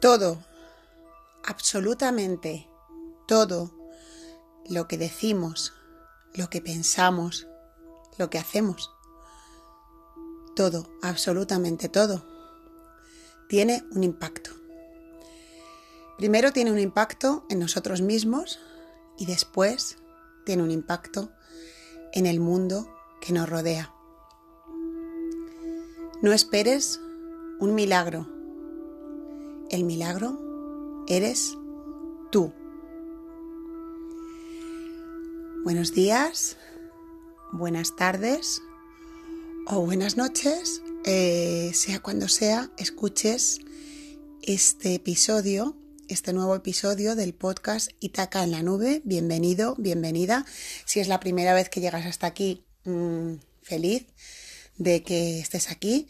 Todo, absolutamente todo lo que decimos, lo que pensamos, lo que hacemos, todo, absolutamente todo, tiene un impacto. Primero tiene un impacto en nosotros mismos y después tiene un impacto en el mundo que nos rodea. No esperes un milagro. El milagro eres tú. Buenos días, buenas tardes o buenas noches, eh, sea cuando sea, escuches este episodio, este nuevo episodio del podcast Itaca en la nube. Bienvenido, bienvenida. Si es la primera vez que llegas hasta aquí, mm, feliz de que estés aquí.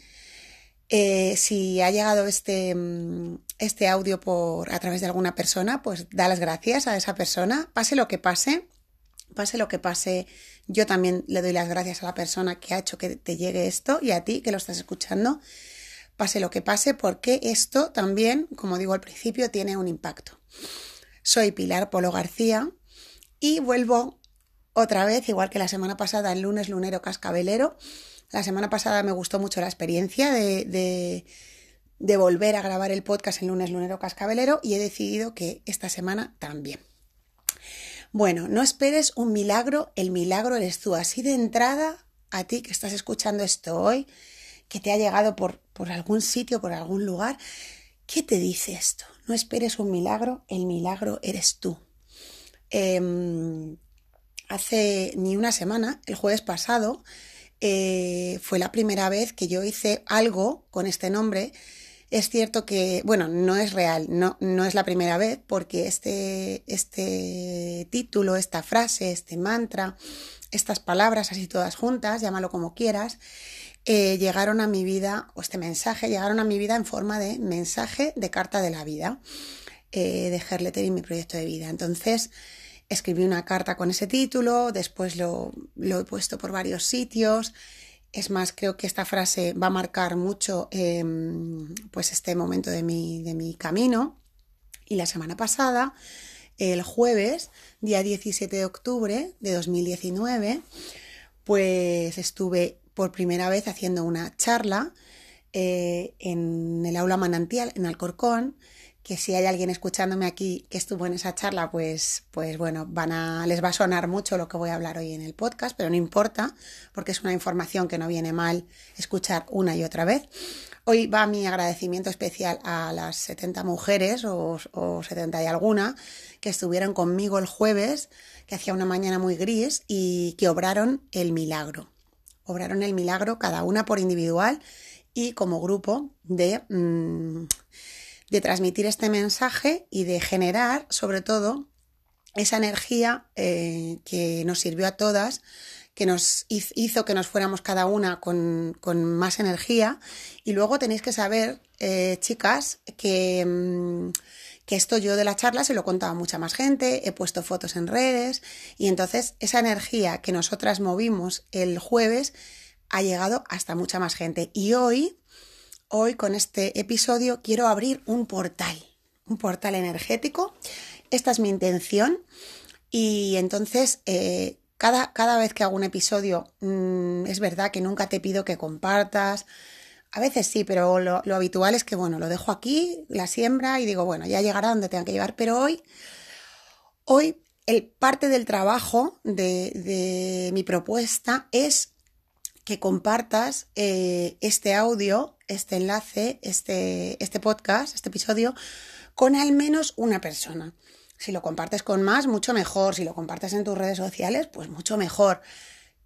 Eh, si ha llegado este, mm, este audio por, a través de alguna persona, pues da las gracias a esa persona, pase lo que pase, pase lo que pase, yo también le doy las gracias a la persona que ha hecho que te llegue esto y a ti que lo estás escuchando, pase lo que pase, porque esto también, como digo al principio, tiene un impacto. Soy Pilar Polo García y vuelvo otra vez, igual que la semana pasada, el lunes lunero cascabelero. La semana pasada me gustó mucho la experiencia de, de, de volver a grabar el podcast el lunes lunero cascabelero y he decidido que esta semana también. Bueno, no esperes un milagro, el milagro eres tú. Así de entrada, a ti que estás escuchando esto hoy, que te ha llegado por, por algún sitio, por algún lugar, ¿qué te dice esto? No esperes un milagro, el milagro eres tú. Eh, hace ni una semana, el jueves pasado, eh, fue la primera vez que yo hice algo con este nombre es cierto que, bueno, no es real, no, no es la primera vez, porque este, este título, esta frase, este mantra, estas palabras así todas juntas, llámalo como quieras, eh, llegaron a mi vida, o este mensaje, llegaron a mi vida en forma de mensaje de carta de la vida, eh, de Herletter y mi proyecto de vida. Entonces, escribí una carta con ese título, después lo, lo he puesto por varios sitios, es más, creo que esta frase va a marcar mucho eh, pues este momento de mi, de mi camino. Y la semana pasada, el jueves, día 17 de octubre de 2019, pues estuve por primera vez haciendo una charla eh, en el aula manantial en Alcorcón que si hay alguien escuchándome aquí que estuvo en esa charla, pues, pues bueno, a, les va a sonar mucho lo que voy a hablar hoy en el podcast, pero no importa, porque es una información que no viene mal escuchar una y otra vez. Hoy va mi agradecimiento especial a las 70 mujeres o, o 70 y alguna que estuvieron conmigo el jueves, que hacía una mañana muy gris y que obraron el milagro. Obraron el milagro cada una por individual y como grupo de... Mmm, de transmitir este mensaje y de generar, sobre todo, esa energía eh, que nos sirvió a todas, que nos hizo que nos fuéramos cada una con, con más energía. Y luego tenéis que saber, eh, chicas, que, mm, que esto yo de la charla se lo contaba a mucha más gente, he puesto fotos en redes y entonces esa energía que nosotras movimos el jueves ha llegado hasta mucha más gente. Y hoy Hoy con este episodio quiero abrir un portal, un portal energético. Esta es mi intención y entonces eh, cada, cada, vez que hago un episodio mmm, es verdad que nunca te pido que compartas. A veces sí, pero lo, habitual es que, bueno, lo dejo aquí, la siembra y digo, bueno, ya llegará donde tenga que llevar. Pero hoy, hoy, el parte del trabajo de, de mi propuesta es que compartas eh, este audio, este enlace, este, este podcast, este episodio, con al menos una persona. Si lo compartes con más, mucho mejor. Si lo compartes en tus redes sociales, pues mucho mejor.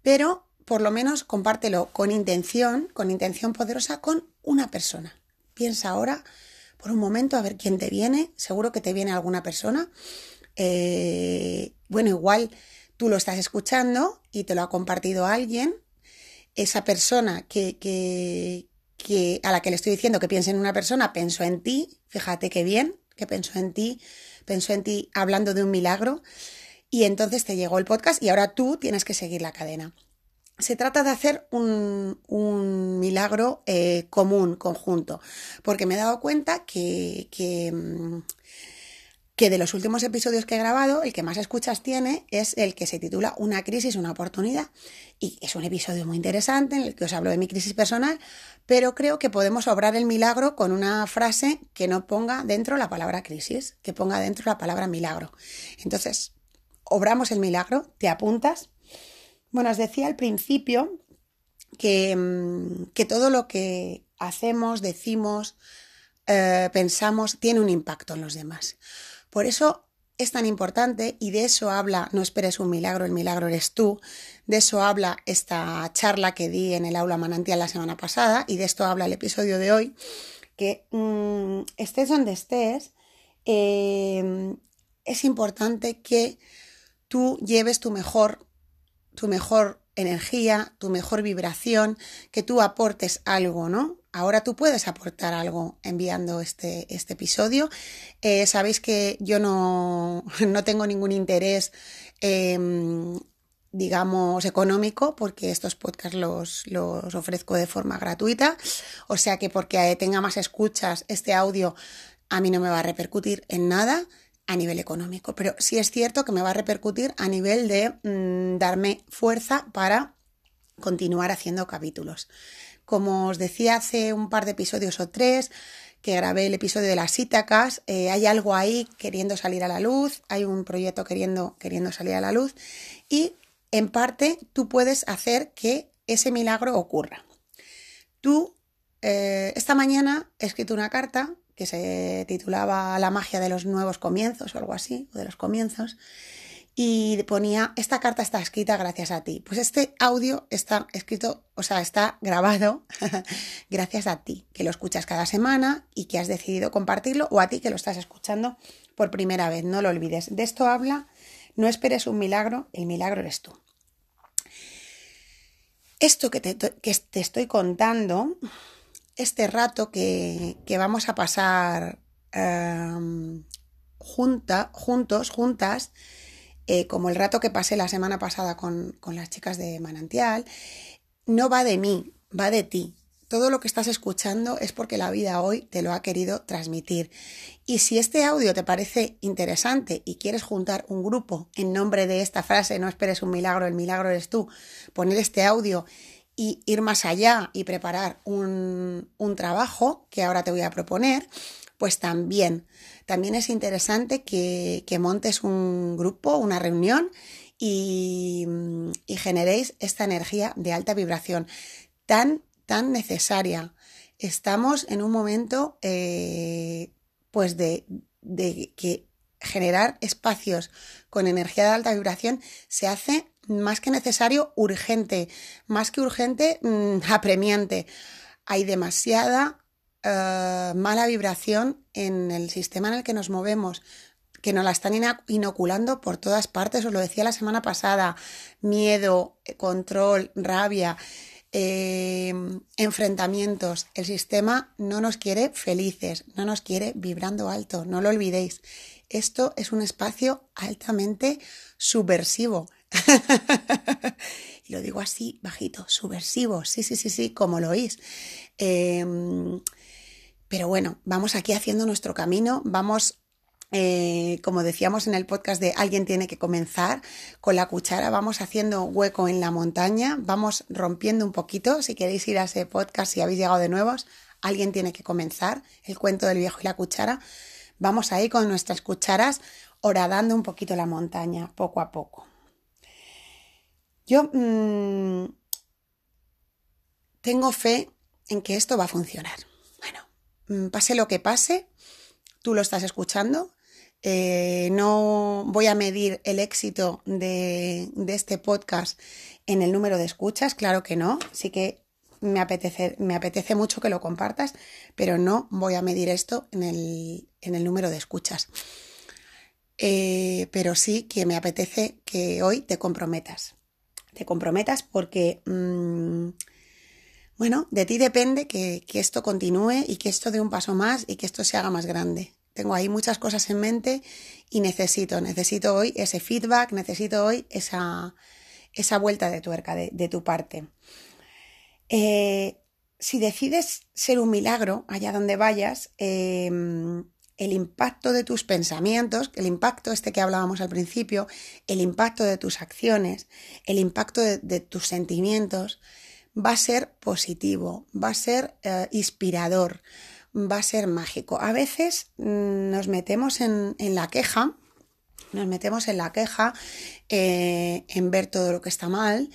Pero por lo menos compártelo con intención, con intención poderosa, con una persona. Piensa ahora por un momento a ver quién te viene. Seguro que te viene alguna persona. Eh, bueno, igual tú lo estás escuchando y te lo ha compartido alguien esa persona que, que, a la que le estoy diciendo que piense en una persona, pensó en ti, fíjate qué bien, que pensó en ti, pensó en ti hablando de un milagro, y entonces te llegó el podcast y ahora tú tienes que seguir la cadena. se trata de hacer un, milagro eh, común, conjunto, porque me he dado cuenta que, que, mm, que, de los últimos episodios que he grabado, el que más escuchas tiene es el que se titula Una crisis, una oportunidad, y es un episodio muy interesante en el que os hablo de mi crisis personal, pero creo que podemos obrar el milagro con una frase que no ponga dentro la palabra crisis, que ponga dentro la palabra milagro. Entonces, obramos el milagro, te apuntas bueno, os decía al principio que, mm, que todo lo que hacemos, decimos, eh, pensamos, tiene un impacto en los demás. Por eso es tan importante y de eso habla No esperes un milagro, el milagro eres tú. De eso habla esta charla que di en el aula manantial la semana pasada y de esto habla el episodio de hoy, que mm, estés donde estés, eh, es importante que tú lleves tu mejor tu mejor energía, tu mejor vibración, que tú aportes algo, ¿no? Ahora tú puedes aportar algo enviando este, este episodio. Eh, sabéis que yo no, no tengo ningún interés, em, digamos, económico, porque estos podcasts los, los ofrezco de forma gratuita. O sea que porque tenga más escuchas, este audio a mí no me va a repercutir en nada a nivel económico, pero sí es cierto que me va a repercutir a nivel de mm, darme fuerza para continuar haciendo capítulos. Como os decía hace un par de episodios o tres, que grabé el episodio de las Ítacas, eh, hay algo ahí queriendo salir a la luz, hay un proyecto queriendo, queriendo salir a la luz y en parte tú puedes hacer que ese milagro ocurra. Tú, eh, esta mañana he escrito una carta que se titulaba La magia de los nuevos comienzos o algo así, o de los comienzos, y ponía, esta carta está escrita gracias a ti. Pues este audio está escrito, o sea, está grabado gracias a ti, que lo escuchas cada semana y que has decidido compartirlo, o a ti que lo estás escuchando por primera vez, no lo olvides. De esto habla, no esperes un milagro, el milagro eres tú. Esto que te, que te estoy contando este rato que, vamos a pasar em, juntos, juntas, eh, como el rato que pasé la semana pasada con, con las chicas de Manantial, no va de mí, va de ti. Todo lo que estás escuchando es porque la vida hoy te lo ha querido transmitir. Y si este audio te parece interesante y quieres juntar un grupo en nombre de esta frase, no esperes un milagro, el milagro eres tú, poner este audio y ir más allá y preparar un, trabajo que ahora te voy a proponer, pues también, también es interesante que, montes un grupo, una reunión y, generéis esta energía de alta vibración tan, tan necesaria. Estamos en un momento eh, pues de, de que generar espacios con energía de alta vibración se hace más que necesario, urgente, más que urgente, mm, apremiante. Hay demasiada eh, mala vibración en el sistema en el que nos movemos, que nos la están inoculando por todas partes, os lo decía la semana pasada, miedo, eh, control, rabia, eh, enfrentamientos. El sistema no nos quiere felices, no nos quiere vibrando alto, no lo olvidéis. Esto es un espacio altamente subversivo y lo digo así, bajito, subversivo, sí, sí, sí, sí, como lo oís. Em, pero bueno, vamos aquí haciendo nuestro camino, vamos eh, como decíamos en el podcast de Alguien tiene que comenzar, con la cuchara vamos haciendo hueco en la montaña, vamos rompiendo un poquito, si queréis ir a ese podcast, si habéis llegado de nuevos, Alguien tiene que comenzar, el cuento del viejo y la cuchara, vamos ahí con nuestras cucharas horadando un poquito la montaña, poco a poco. Yo mm, tengo fe en que esto va a funcionar. Mm, pase lo que pase, tú lo estás escuchando. Eh, no voy a medir el éxito de, este podcast en el número de escuchas, claro que no. Sí que me apetece, me apetece mucho que lo compartas, pero no voy a medir esto en el, número de escuchas. Eh, pero sí que me apetece que hoy te comprometas te comprometas porque, mm, bueno, de ti depende que, esto continúe y que esto dé un paso más y que esto se haga más grande. Tengo ahí muchas cosas en mente y necesito, necesito hoy ese feedback, necesito hoy esa, esa vuelta de tuerca de, tu parte. Eh, si decides ser un milagro allá donde vayas, em, el impacto de tus pensamientos, el impacto este que hablábamos al principio, el impacto de tus acciones, el impacto de, tus sentimientos, va a ser positivo, va a ser eh, inspirador, va a ser mágico. A veces mm, nos metemos en, la queja, nos metemos en la queja, eh, en ver todo lo que está mal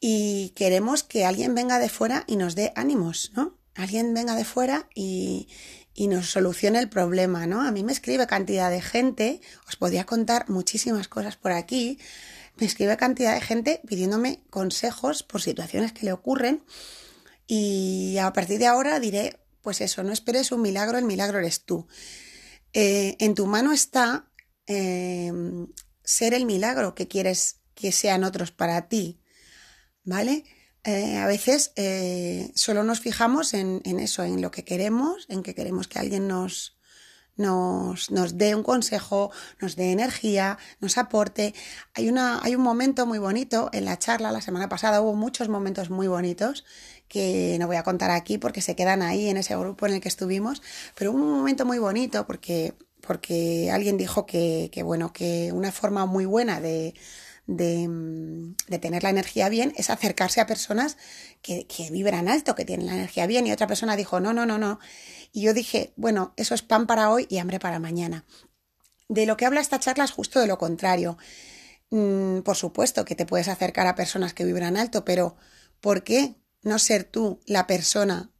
y queremos que alguien venga de fuera y nos dé ánimos, ¿no? Alguien venga de fuera y, y nos solucione el problema, ¿no? A mí me escribe cantidad de gente, os podía contar muchísimas cosas por aquí, me escribe cantidad de gente pidiéndome consejos por situaciones que le ocurren y a partir de ahora diré, pues eso, no esperes un milagro, el milagro eres tú. Eh, en tu mano está eh, ser el milagro que quieres que sean otros para ti, ¿vale? Eh, a veces eh, solo nos fijamos en, eso, en lo que queremos, en que queremos que alguien nos, nos, nos, dé un consejo, nos dé energía, nos aporte. Hay, una, hay un momento muy bonito en la charla, la semana pasada hubo muchos momentos muy bonitos que no voy a contar aquí porque se quedan ahí en ese grupo en el que estuvimos, pero hubo un momento muy bonito porque, porque alguien dijo que, que bueno, que una forma muy buena de, Mm, de, tener la energía bien es acercarse a personas que, vibran alto, que tienen la energía bien. Y otra persona dijo, no, no, no, no. Y yo dije, bueno, eso es pan para hoy y hambre para mañana. De lo que habla esta charla es justo de lo contrario. Mm, por supuesto que te puedes acercar a personas que vibran alto, pero ¿por qué no ser tú la persona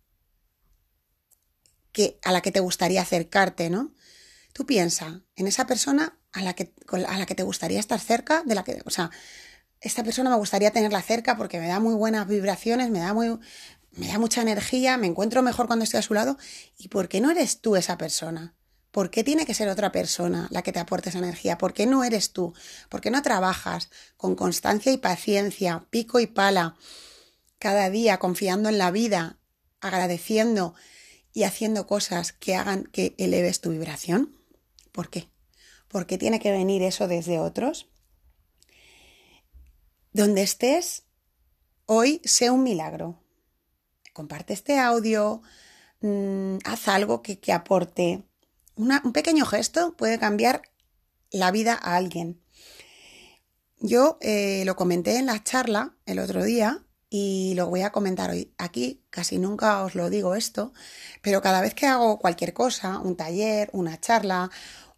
que, a la que te gustaría acercarte, ¿no? Tú piensa en esa persona a la que, a la que te gustaría estar cerca, de la que, o sea, esta persona me gustaría tenerla cerca porque me da muy buenas vibraciones, me da muy, me da mucha energía, me encuentro mejor cuando estoy a su lado. ¿Y por qué no eres tú esa persona? ¿Por qué tiene que ser otra persona la que te aporte esa energía? ¿Por qué no eres tú? ¿Por qué no trabajas con constancia y paciencia, pico y pala, cada día confiando en la vida, agradeciendo y haciendo cosas que hagan que eleves tu vibración? ¿Por qué? ¿Por qué tiene que venir eso desde otros? Donde estés, hoy sea un milagro. Comparte este audio, mm, haz algo que, aporte. un pequeño gesto puede cambiar la vida a alguien. Yo eh, lo comenté en la charla el otro día y lo voy a comentar hoy. Aquí casi nunca os lo digo esto, pero cada vez que hago cualquier cosa, un taller, una charla,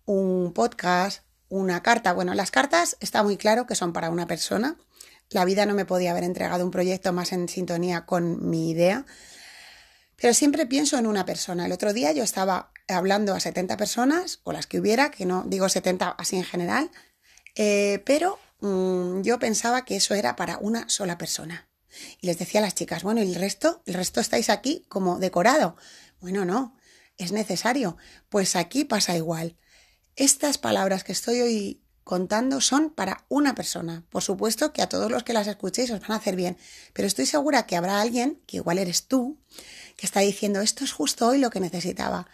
un podcast, una carta. Bueno, las cartas está muy claro que son para una persona. La vida no me podía haber entregado un proyecto más en sintonía con mi idea. Pero siempre pienso en una persona. El otro día yo estaba hablando a 70 personas, o las que hubiera, que no digo 70 así en general, eh, pero mm, yo pensaba que eso era para una sola persona. Y les decía a las chicas, bueno, ¿y el resto? ¿El resto estáis aquí como decorado? Bueno, no, es necesario. Pues aquí pasa igual. Estas palabras que estoy hoy contando son para una persona. Por supuesto que a todos los que las escuchéis os van a hacer bien, pero estoy segura que habrá alguien, que igual eres tú, que está diciendo esto es justo hoy lo que necesitaba.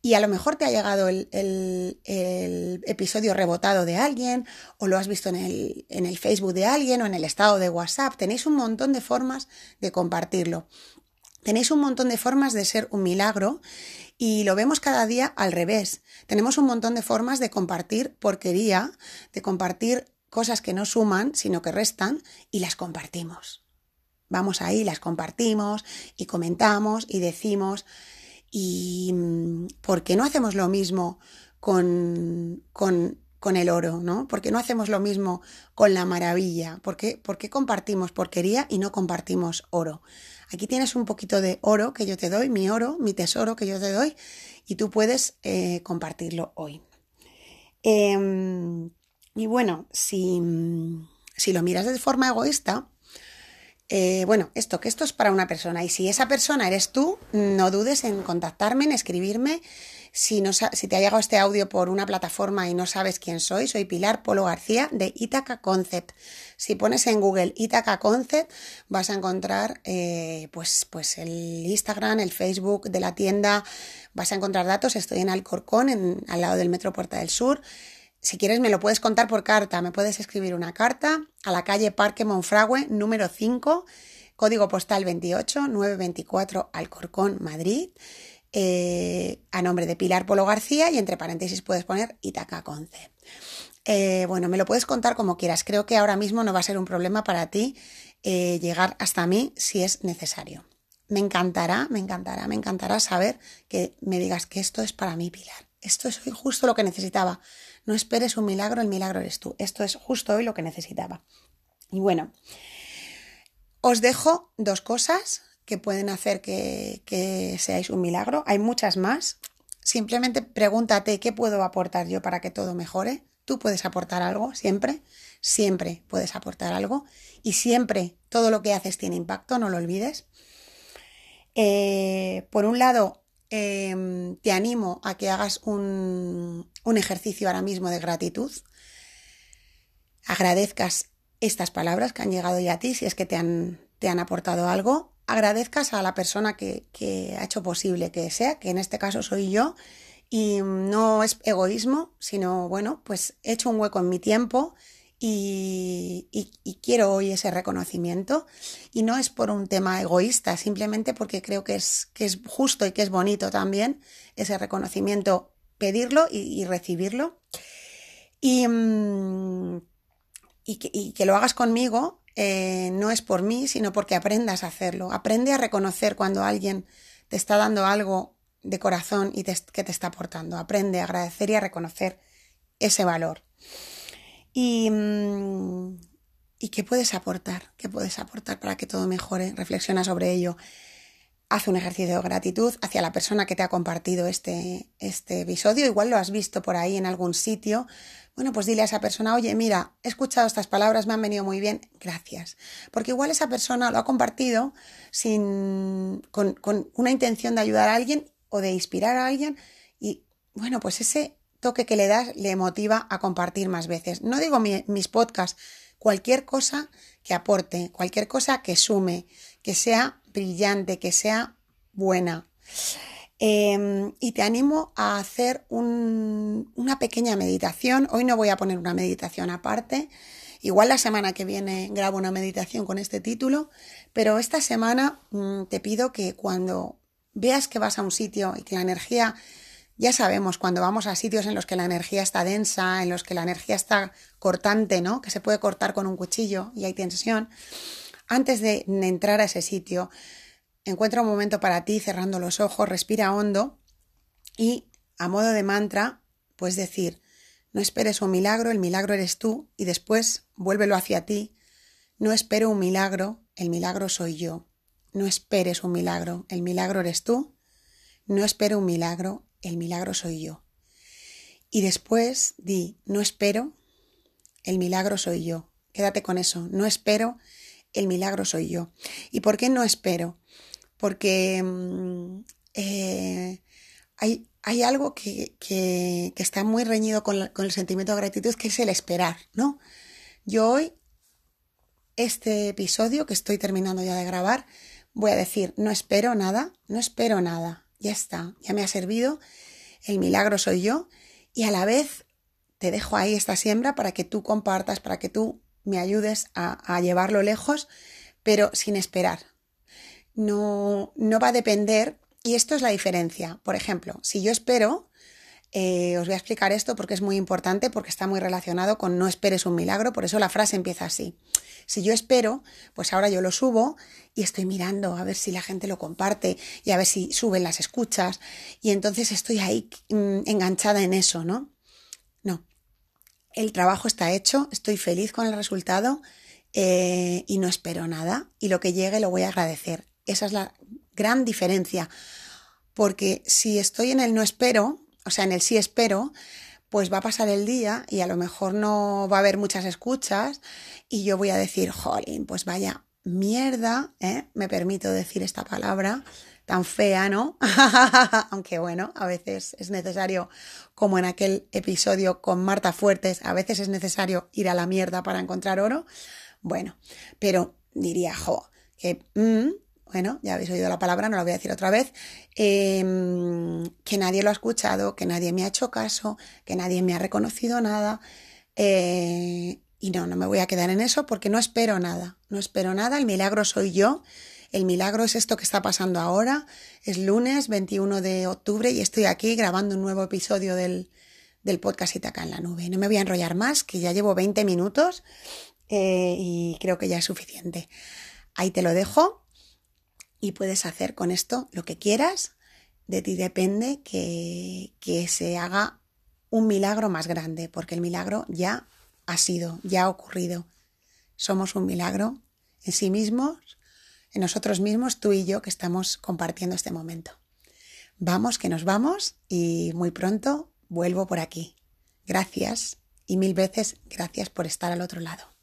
Y a lo mejor te ha llegado el, episodio rebotado de alguien, o lo has visto en el, en el Facebook de alguien, o en el estado de WhatsApp. Tenéis un montón de formas de compartirlo. Tenéis un montón de formas de ser un milagro y lo vemos cada día al revés. Tenemos un montón de formas de compartir porquería, de compartir cosas que no suman, sino que restan, y las compartimos. Vamos ahí, las compartimos y comentamos y decimos. ¿Y mm, por qué no hacemos lo mismo con, con, con el oro? ¿no? ¿Por qué no hacemos lo mismo con la maravilla? ¿Por qué, ¿Por qué compartimos porquería y no compartimos oro? Aquí tienes un poquito de oro que yo te doy, mi oro, mi tesoro que yo te doy, y tú puedes eh, compartirlo hoy. Em, y bueno, si, si, lo miras de forma egoísta, eh, bueno, esto, que esto es para una persona, y si esa persona eres tú, no dudes en contactarme, en escribirme si, te ha llegado este audio por una plataforma y no sabes quién soy, soy Pilar Polo García de Itaca Concept. Si pones en Google Itaca Concept vas a encontrar eh, pues, pues el Instagram, el Facebook de la tienda, vas a encontrar datos. Estoy en Alcorcón, en, al lado del Metro Puerta del Sur. si quieres me lo puedes contar por carta, me puedes escribir una carta a la calle Parque Monfragüe número 5, código postal 28 924 Alcorcón, Madrid, eh, a nombre de Pilar Polo García y entre paréntesis puedes poner Itaca Conce. Eh, bueno, me lo puedes contar como quieras. Creo que ahora mismo no va a ser un problema para ti eh, llegar hasta mí si es necesario. Me encantará, me encantará, me encantará saber que me digas que esto es para mí, Pilar. Esto es justo lo que necesitaba. No esperes un milagro, el milagro eres tú. Esto es justo hoy lo que necesitaba. Y bueno, os dejo dos cosas que pueden hacer que, que seáis un milagro. Hay muchas más. Simplemente pregúntate qué puedo aportar yo para que todo mejore. Tú puedes aportar algo, siempre, siempre puedes aportar algo y siempre todo lo que haces tiene impacto, no lo olvides. Eh, por un lado, Em, te animo a que hagas un, ejercicio ahora mismo de gratitud. Agradezcas estas palabras que han llegado ya a ti, si es que te han, te han aportado algo. Agradezcas a la persona que, que ha hecho posible que sea, que en este caso soy yo, y no es egoísmo, sino, bueno, pues he hecho un hueco en mi tiempo y, quiero hoy ese reconocimiento. Y no es por un tema egoísta, simplemente porque creo que es, que es justo y que es bonito también ese reconocimiento, pedirlo y, recibirlo. Y, mm, que, lo hagas conmigo eh, no es por mí, sino porque aprendas a hacerlo. Aprende a reconocer cuando alguien te está dando algo de corazón y que te está aportando. Aprende a agradecer y a reconocer ese valor. Y, mm, ¿Y qué puedes aportar? ¿Qué puedes aportar para que todo mejore? Reflexiona sobre ello. Haz un ejercicio de gratitud hacia la persona que te ha compartido este, este episodio. Igual lo has visto por ahí en algún sitio. Bueno, pues dile a esa persona, oye, mira, he escuchado estas palabras, me han venido muy bien, gracias. Porque igual esa persona lo ha compartido sin, con, con una intención de ayudar a alguien o de inspirar a alguien. Y bueno, pues ese toque que le das le motiva a compartir más veces. No digo mis podcasts, cualquier cosa que aporte, cualquier cosa que sume, que sea brillante, que sea buena. Em, y te animo a hacer una pequeña meditación. Hoy no voy a poner una meditación aparte. Igual la semana que viene grabo una meditación con este título, pero esta semana mm, te pido que cuando veas que vas a un sitio y que la energía ya sabemos cuando vamos a sitios en los que la energía está densa, en los que la energía está cortante, ¿no? Que se puede cortar con un cuchillo y hay tensión. Antes de entrar a ese sitio, encuentra un momento para ti cerrando los ojos, respira hondo y a modo de mantra, puedes decir, no esperes un milagro, el milagro eres tú y después vuélvelo hacia ti. No espero un milagro, el milagro soy yo. No esperes un milagro, el milagro eres tú. No espero un milagro, el milagro soy yo. Y después di, no espero, el milagro soy yo. Quédate con eso, no espero, el milagro soy yo. ¿Y por qué no espero? Porque mm, eh, hay, hay, algo que, que, está muy reñido con, con el sentimiento de gratitud, que es el esperar, ¿no? Yo hoy, este episodio que estoy terminando ya de grabar, voy a decir, no espero nada, no espero nada ya está, ya me ha servido, el milagro soy yo y a la vez te dejo ahí esta siembra para que tú compartas, para que tú me ayudes a, llevarlo lejos, pero sin esperar. No, no va a depender, y esto es la diferencia. Por ejemplo, si yo espero, eh, os voy a explicar esto porque es muy importante, porque está muy relacionado con no esperes un milagro, por eso la frase empieza así. Si yo espero, pues ahora yo lo subo y estoy mirando a ver si la gente lo comparte y a ver si suben las escuchas y entonces estoy ahí mm, enganchada en eso, ¿no? No. El trabajo está hecho, estoy feliz con el resultado eh, y no espero nada y lo que llegue lo voy a agradecer. Esa es la gran diferencia. Porque si estoy en el no espero, o sea, en el sí espero, pues va a pasar el día y a lo mejor no va a haber muchas escuchas y yo voy a decir, jolín, pues vaya mierda, ¿eh? me permito decir esta palabra tan fea, ¿no? Aunque bueno, a veces es necesario, como en aquel episodio con Marta Fuertes, a veces es necesario ir a la mierda para encontrar oro. Bueno, pero diría, jo, que, mm, bueno, ya habéis oído la palabra, no la voy a decir otra vez, em, que nadie lo ha escuchado, que nadie me ha hecho caso, que nadie me ha reconocido nada. Eh, y no, no me voy a quedar en eso porque no espero nada, no espero nada, el milagro soy yo, el milagro es esto que está pasando ahora, es lunes 21 de octubre y estoy aquí grabando un nuevo episodio del, del podcast Itaca en la nube. No me voy a enrollar más, que ya llevo 20 minutos eh, y creo que ya es suficiente. Ahí te lo dejo y puedes hacer con esto lo que quieras. De ti depende que, que se haga un milagro más grande, porque el milagro ya ha sido, ya ha ocurrido. Somos un milagro en sí mismos, en nosotros mismos, tú y yo, que estamos compartiendo este momento. Vamos, que nos vamos y muy pronto vuelvo por aquí. Gracias y mil veces gracias por estar al otro lado.